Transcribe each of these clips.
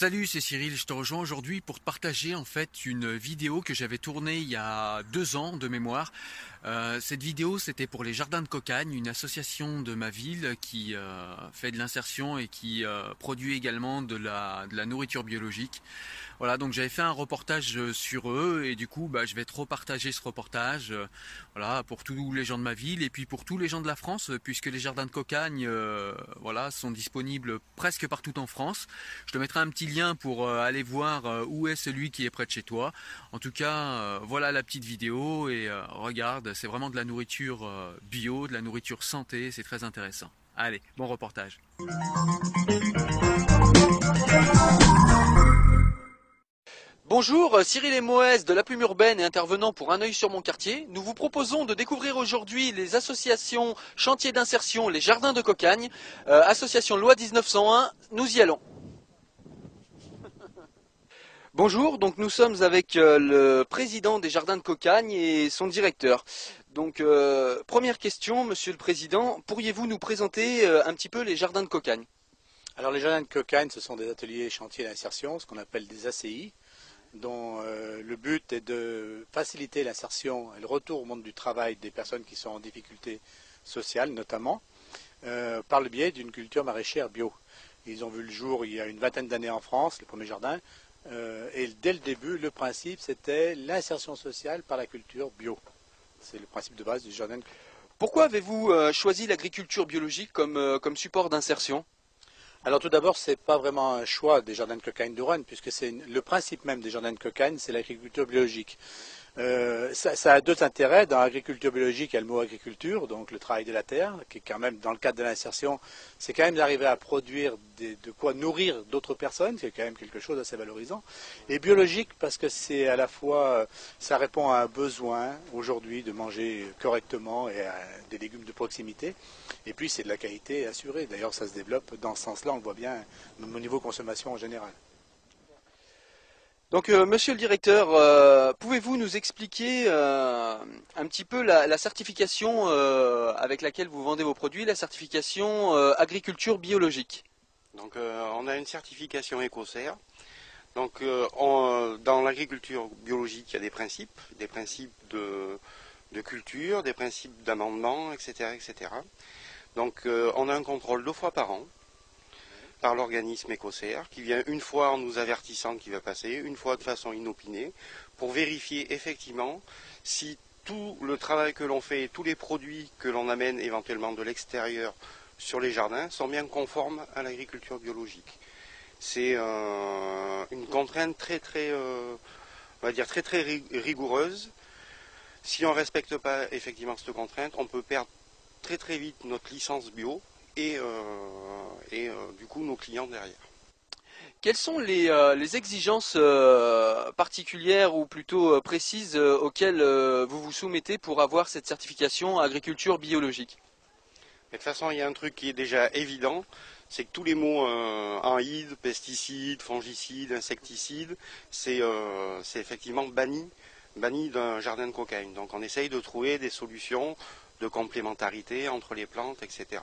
Salut, c'est Cyril, je te rejoins aujourd'hui pour te partager en fait une vidéo que j'avais tournée il y a deux ans de mémoire. Euh, cette vidéo c'était pour les Jardins de Cocagne, une association de ma ville qui euh, fait de l'insertion et qui euh, produit également de la, nourriture biologique. Voilà, donc j'avais fait un reportage sur eux et du coup bah, je vais te repartager ce reportage voilà, pour tous les gens de ma ville et puis pour tous les gens de la France puisque les Jardins de Cocagne voilà, sont disponibles presque partout en France. Je te mettrai un petit lien pour euh, aller voir euh, où est celui qui est près de chez toi. En tout cas, euh, voilà la petite vidéo et regarde, c'est vraiment de la nourriture bio, de la nourriture santé, c'est très intéressant. Allez, bon reportage. Bonjour, Cyril et Moès de la Plume Urbaine et intervenant pour Un œil sur mon quartier. Nous vous proposons de découvrir aujourd'hui les associations Chantier d'insertion, les Jardins de Cocagne, association loi 1901. Nous y allons. Bonjour, donc nous sommes avec euh, le président des Jardins de Cocagne et son directeur. Donc euh, première question, Monsieur le Président, pourriez-vous nous présenter euh, un petit peu les Jardins de Cocagne? Alors les jardins de cocagne, ce sont des ateliers chantiers d'insertion, ce qu'on appelle des ACI, dont le but est de faciliter l'insertion et le retour au monde du travail des personnes qui sont en difficulté sociale notamment, par le biais d'une culture maraîchère bio. Ils ont vu le jour il y a une vingtaine d'années en France, les premiers jardins, euh, et dès le début, le principe c'était l'insertion sociale par la culture bio. C'est le principe de base du jardin. Pourquoi avez-vous euh, choisi l'agriculture biologique comme, euh, support d'insertion? Alors tout d'abord, ce n'est pas vraiment un choix des jardins de cocagne de Rouen, puisque c'est le principe même des jardins de cocagne, c'est l'agriculture biologique. Euh, ça, a deux intérêts. Dans l'agriculture biologique, il y a le mot agriculture, donc le travail de la terre, qui est quand même, dans le cadre de l'insertion, c'est quand même d'arriver à produire de quoi nourrir d'autres personnes, c'est quand même quelque chose d'assez valorisant. Et biologique, parce que c'est à la fois, euh, ça répond à un besoin aujourd'hui de manger correctement et à des légumes de proximité. Et puis c'est de la qualité assurée. D'ailleurs, ça se développe dans ce sens-là, on le voit bien, au niveau consommation en général. Donc, euh, monsieur le directeur, euh, pouvez-vous nous expliquer euh, un petit peu la, certification avec laquelle vous vendez vos produits, la certification agriculture biologique? Donc on a une certification écossaire. Donc on- dans l'agriculture biologique, il y a des principes, des principes de, culture, des principes d'amendement, etc., etc. Donc on a un contrôle deux fois par an par l'organisme écossaire qui vient une fois en nous avertissant qu'il va passer, une fois de façon inopinée, pour vérifier effectivement si tout le travail que l'on fait, tous les produits que l'on amène éventuellement de l'extérieur sur les jardins sont bien conformes à l'agriculture biologique. C'est euh, une contrainte très très, euh, on va dire très très ri- rigoureuse. Si on ne respecte pas effectivement cette contrainte, on peut perdre très vite notre licence bio et, euh, et euh, du coup nos clients derrière. Quelles sont les, euh, les exigences euh, particulières ou plutôt euh, précises auxquelles vous vous soumettez pour avoir cette certification agriculture biologique? De toute façon, il y a un truc qui est déjà évident, c'est que tous les mots anhydres, pesticides, fongicides, insecticides, c'est euh, c'est effectivement banni, banni d'un jardin de cocaïne. Donc on essaye de trouver des solutions de complémentarité entre les plantes, etc.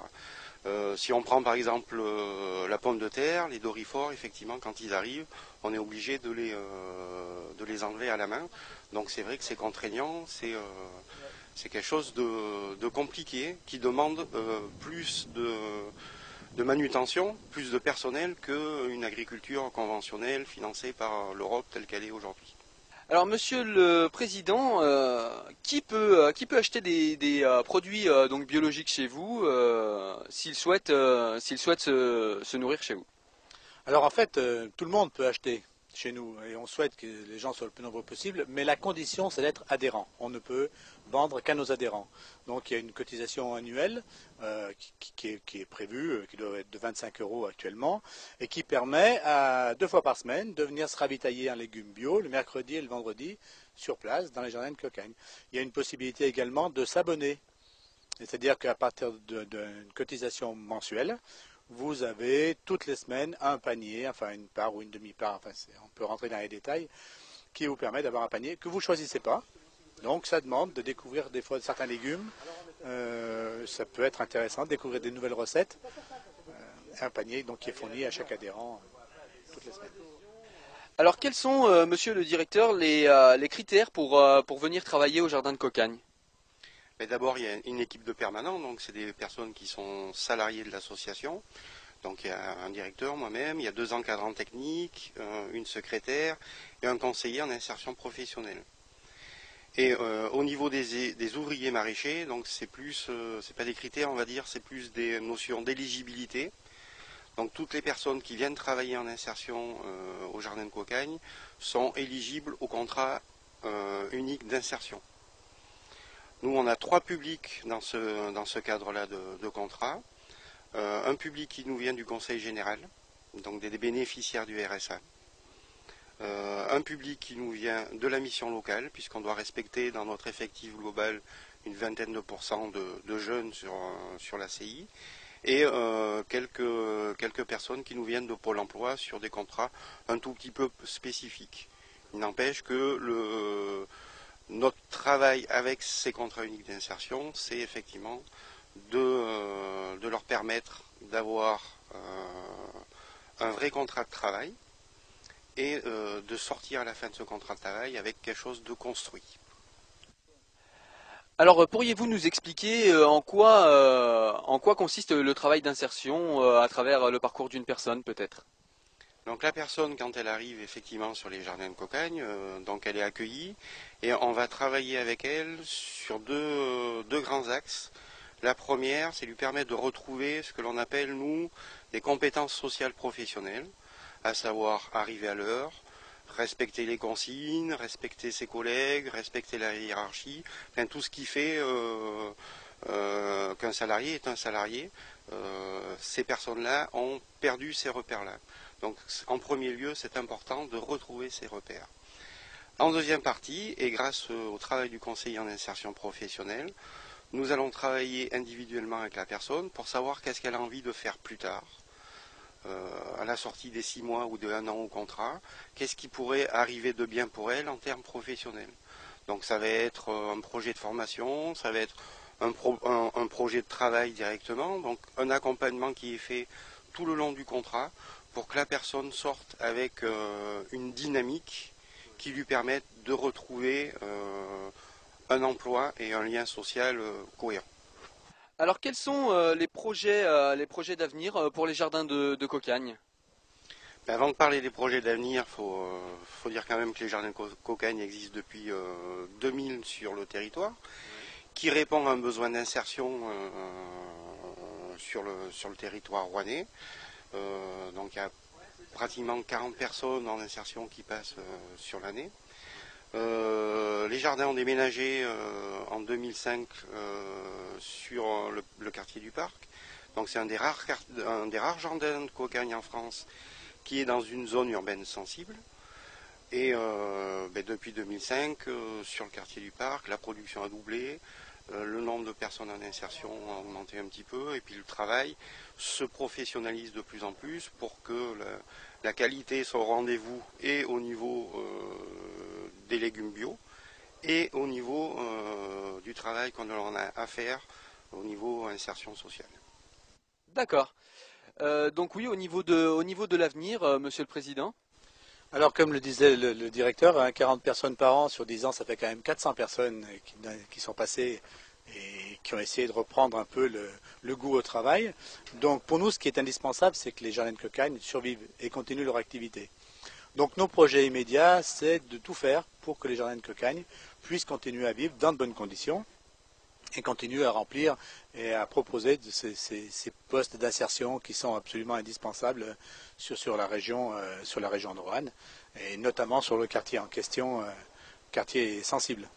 Euh, si on prend par exemple euh, la pomme de terre, les dorifores, effectivement, quand ils arrivent, on est obligé de les, euh, de les enlever à la main. Donc c'est vrai que c'est contraignant, c'est quelque chose de, compliqué qui demande plus de, de manutention, plus de personnel qu'une agriculture conventionnelle financée par l'Europe telle qu'elle est aujourd'hui. Alors, Monsieur le Président, euh, qui peut euh, qui peut acheter des, euh, produits donc biologiques chez vous s'il souhaite s'il souhaite se, se nourrir chez vous? Alors en fait, tout le monde peut acheter chez nous et on souhaite que les gens soient le plus nombreux possible, mais la condition c'est d'être adhérent. On ne peut vendre qu'à nos adhérents. Donc il y a une cotisation annuelle euh, qui, est, prévue, euh, qui doit être de 25 euros actuellement, et qui permet deux fois par semaine de venir se ravitailler en légumes bio le mercredi et le vendredi sur place dans les jardins de cocagne. Il y a une possibilité également de s'abonner. C'est-à-dire qu'à partir d'une cotisation mensuelle, vous avez toutes les semaines un panier, enfin une part ou une demi-part, enfin on peut rentrer dans les détails, qui vous permet d'avoir un panier que vous ne choisissez pas. Donc ça demande de découvrir des fois certains légumes. Euh, ça peut être intéressant de découvrir des nouvelles recettes. Euh, un panier donc, qui est fourni à chaque adhérent euh, toutes les semaines. Alors, quels sont, Monsieur le Directeur, les, les critères pour pour venir travailler au jardin de Cocagne? D'abord, il y a une équipe de permanents, donc c'est des personnes qui sont salariées de l'association. Donc il y a un directeur, moi-même, il y a deux encadrants techniques, une secrétaire et un conseiller en insertion professionnelle. Et euh, au niveau des, ouvriers maraîchers, donc c'est plus, euh, pas des critères, on va dire, c'est plus des notions d'éligibilité. Donc toutes les personnes qui viennent travailler en insertion euh, au jardin de Cocagne sont éligibles au contrat unique d'insertion. Nous, on a trois publics dans ce, cadre-là de, contrat. Euh, un public qui nous vient du Conseil général, donc des, bénéficiaires du RSA. Euh, un public qui nous vient de la mission locale, puisqu'on doit respecter dans notre effectif global une vingtaine de pourcents de, jeunes sur, euh, la CI. Et quelques, quelques personnes qui nous viennent de Pôle emploi sur des contrats un tout petit peu spécifiques. Il n'empêche que le, notre travail avec ces contrats uniques d'insertion, c'est effectivement de, euh, leur permettre d'avoir euh, un vrai contrat de travail et euh, de sortir à la fin de ce contrat de travail avec quelque chose de construit. Alors, pourriez-vous nous expliquer en quoi consiste le travail d'insertion à travers le parcours d'une personne, peut-être? Donc la personne, quand elle arrive effectivement sur les jardins de Cocagne, euh, donc elle est accueillie et on va travailler avec elle sur deux, euh, deux grands axes. La première, c'est lui permettre de retrouver ce que l'on appelle, nous, des compétences sociales professionnelles, à savoir arriver à l'heure, respecter les consignes, respecter ses collègues, respecter la hiérarchie, tout ce qui fait euh, qu'un salarié est un salarié. Ces personnes-là ont perdu ces repères-là. Donc en premier lieu, c'est important de retrouver ces repères. En deuxième partie, et grâce au travail du conseiller en insertion professionnelle, nous allons travailler individuellement avec la personne pour savoir qu'est-ce qu'elle a envie de faire plus tard, euh, à la sortie des six mois ou de un an au contrat, qu'est-ce qui pourrait arriver de bien pour elle en termes professionnels. Donc ça va être euh, un projet de formation, ça va être un, pro- un- un projet de travail directement, donc un accompagnement qui est fait tout le long du contrat pour que la personne sorte avec euh, une dynamique qui lui permette de retrouver euh, un emploi et un lien social euh, cohérent. Alors, quels sont les projets les projets d'avenir pour les jardins de, de Cocagne? Mais avant de parler des projets d'avenir, il faut, faut dire quand même que les jardins de co- cocagne existent depuis euh, 2000 sur le territoire, qui répond à un besoin d'insertion sur, le, sur le territoire rouennais. Euh, donc il y a pratiquement 40 personnes en insertion qui passent euh, sur l'année. Euh, les jardins ont déménagé en 2005 euh, sur le, quartier du parc. Donc c'est un des rares un des rares jardins de cocagne en France qui est dans une zone urbaine sensible. Et ben, depuis 2005, sur le quartier du parc, la production a doublé, le nombre de personnes en insertion a augmenté un petit peu, et puis le travail se professionnalise de plus en plus pour que la, qualité soit au rendez-vous et au niveau des légumes bio et au niveau du travail qu'on a à faire au niveau insertion sociale. D'accord. Euh, donc oui, au niveau de, au niveau de l'avenir, euh, Monsieur le Président Alors comme le disait le, directeur, 40 hein, personnes par an sur 10 ans, ça fait quand même 400 personnes qui, sont passées et qui ont essayé de reprendre un peu le, goût au travail. Donc pour nous, ce qui est indispensable, c'est que les jardins de cocagne survivent et continuent leur activité. Donc nos projets immédiats, c'est de tout faire pour que les jardins de cocagne puissent continuer à vivre dans de bonnes conditions et continuer à remplir et à proposer ces, postes d'insertion qui sont absolument indispensables sur, la région euh, sur la région de Roanne et notamment sur le quartier en question, euh, quartier sensible.